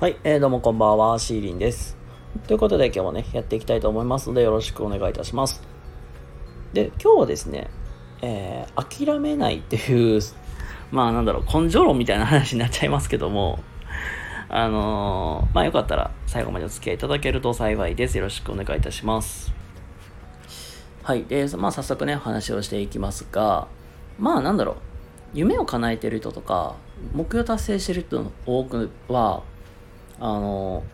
はい、えー、どうもこんばんは、シーリンです。ということで今日もね、やっていきたいと思いますのでよろしくお願いいたします。で、今日はですね、えー、諦めないっていう、まあなんだろう、根性論みたいな話になっちゃいますけども、あのー、まあよかったら最後までお付き合いいただけると幸いです。よろしくお願いいたします。はい、で、まあ早速ね、お話をしていきますが、まあなんだろう、夢を叶えてる人とか、目標達成してる人の多くは、あの、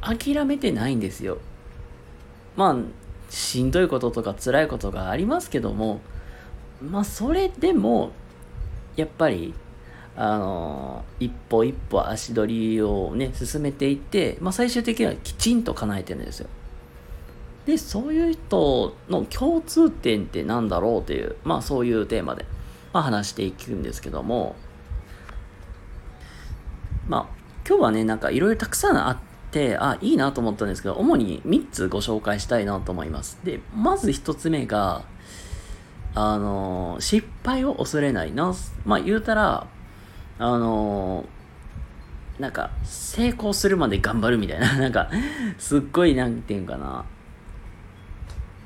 諦めてないんですよ。まあ、しんどいこととか辛いことがありますけども、まあ、それでも、やっぱり、あの、一歩一歩足取りをね、進めていって、まあ、最終的にはきちんと叶えてるんですよ。で、そういう人の共通点ってなんだろうという、まあ、そういうテーマで、まあ、話していくんですけども、まあ、今日はね、なんかいろいろたくさんあって、あ、いいなと思ったんですけど、主に3つご紹介したいなと思います。で、まず1つ目が、あの失敗を恐れないな。まあ、言うたら、あのなんか、成功するまで頑張るみたいな、なんか、すっごい、なんていうんかな、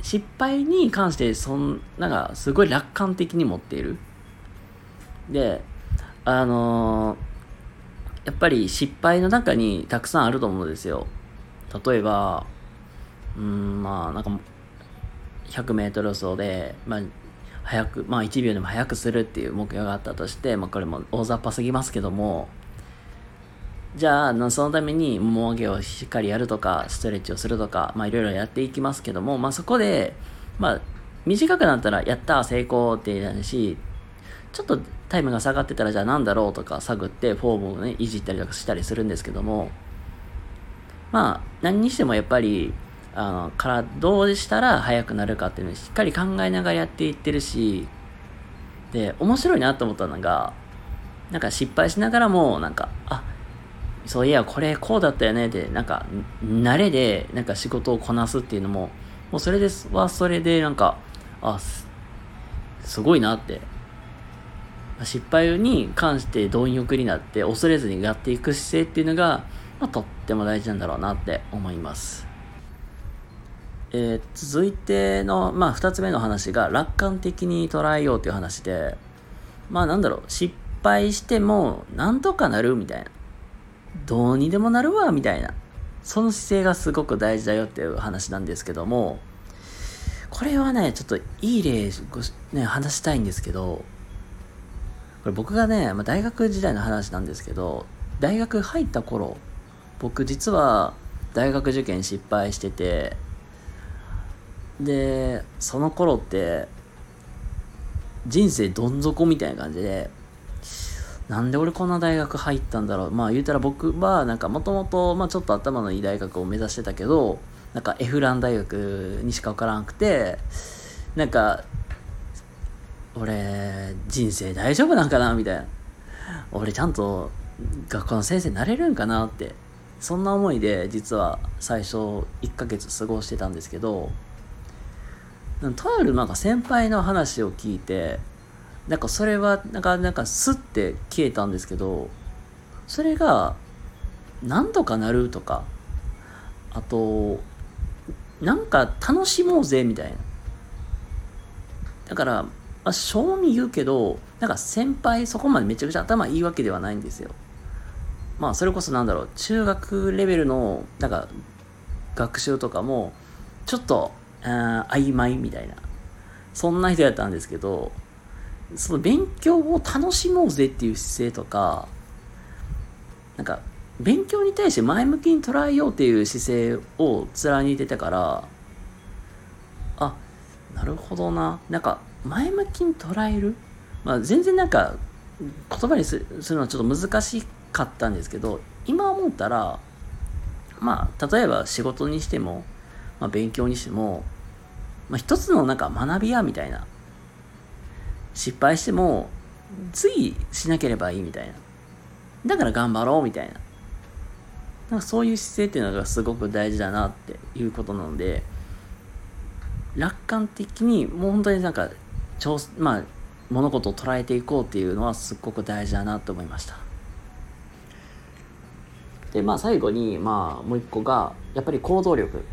失敗に関して、そん、なんか、すごい楽観的に持っている。で、あのーやっぱり失敗の中にたくさんあると思うんですよ。例えば、うん、まあ、なんか、100メートル走で、まあ、早く、まあ1秒でも早くするっていう目標があったとして、まあこれも大雑把すぎますけども、じゃあ、そのために、もも上げをしっかりやるとか、ストレッチをするとか、まあいろいろやっていきますけども、まあそこで、まあ、短くなったら、やった、成功ってなるし、ちょっとタイムが下がってたら、じゃあなんだろうとか探って、フォームをね、いじったりとかしたりするんですけども、まあ、何にしてもやっぱり、あの、からどうしたら速くなるかっていうのをしっかり考えながらやっていってるし、で、面白いなと思ったのが、なんか失敗しながらも、なんか、あ、そういや、これこうだったよねって、なんか、慣れで、なんか仕事をこなすっていうのも、もうそれですはそれで、なんか、あ、すすごいなって。失敗に関して貪欲になって、恐れずにやっていく姿勢っていうのが、まあ、とっても大事なんだろうなって思います。えー続いての、まあ、二つ目の話が、楽観的に捉えようという話で、まあなんだろう、失敗しても、なんとかなるみたいな。どうにでもなるわ、みたいな。その姿勢がすごく大事だよっていう話なんですけども、これはね、ちょっといい例、ね、話したいんですけど、これ僕がね、まあ、大学時代の話なんですけど、大学入った頃、僕実は大学受験失敗してて、で、その頃って、人生どん底みたいな感じで、なんで俺こんな大学入ったんだろう？まあ言うたら僕は、なんかもともと、まあちょっと頭のいい大学を目指してたけど、なんかエフラン大学にしか受からなくて、なんか、俺、人生大丈夫なんかなみたいな。俺ちゃんと学校の先生になれるんかなって。そんな思いで実は最初1ヶ月過ごしてたんですけど、とあるなんか先輩の話を聞いて、なんかそれはなんかなんかスッて消えたんですけど、それがなんとかなるとか、あと、なんか楽しもうぜみたいな。だから、まあ、正味言うけど、なんか先輩そこまでめちゃくちゃ頭いいわけではないんですよ。まあそれこそなんだろう、中学レベルのなんか学習とかも、ちょっと、あ曖昧みたいな。そんな人やったんですけど、その勉強を楽しもうぜっていう姿勢とか、なんか、勉強に対して前向きに捉えようっていう姿勢を貫いてたから、あ、なるほどな。なんか、前向きに捉える？まあ、全然なんか、言葉にするのはちょっと難しかったんですけど、今思ったら、まあ、例えば仕事にしても、まあ、勉強にしても、まあ、一つのなんか学びやみたいな。失敗しても、次しなければいいみたいな。だから頑張ろうみたいな。なんかそういう姿勢っていうのがすごく大事だなっていうことなので、楽観的にもう本当になんか、まあ、物事を捉えていこうっていうのはすっごく大事だなと思いました。でまあ最後にまあもう一個がやっぱり行動力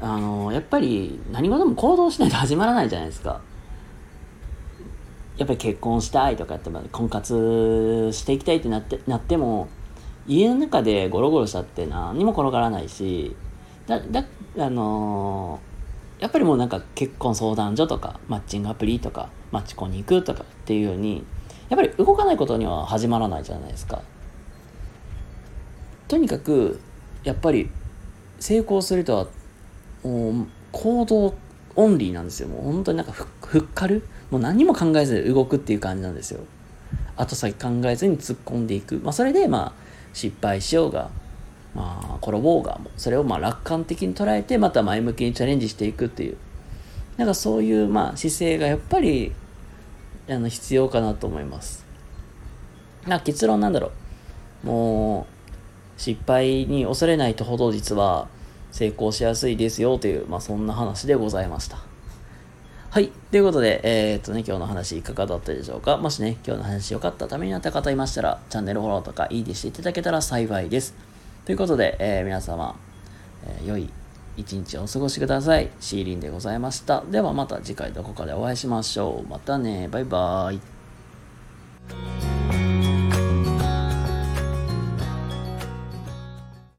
あのやっぱり何事も行動しないと始まらないじゃないですかやっぱり結婚したいとかやって婚活していきたいってなってなっても家の中でゴロゴロしたって何にも転がらないしだだあの、やっぱりもうなんか結婚相談所とかマッチングアプリとかマッチコンに行くとかっていうようにやっぱり動かないことには始まらないじゃないですか。とにかくやっぱり成功するとはもう行動オンリーなんですよ。もう本当になんかふっかる？もう何も考えずに動くっていう感じなんですよ。後先考えずに突っ込んでいく。まあそれでまあ失敗しようがまあ転ぼうがそれをまあ楽観的に捉えてまた前向きにチャレンジしていくっていうなんかそういうまあ姿勢がやっぱりあの必要かなと思いますな結論なんだろうもう失敗に恐れないとほど実は成功しやすいですよという、まあ、そんな話でございました。はい。ということで、えー、っとね、今日の話いかがだったでしょうかもしね、今日の話良かったためになった方いましたら、チャンネルフォローとかいいねしていただけたら幸いです。ということで、えー、皆様、えー、良い一日をお過ごしください。シーリンでございました。ではまた次回どこかでお会いしましょう。またね。バイバーイ。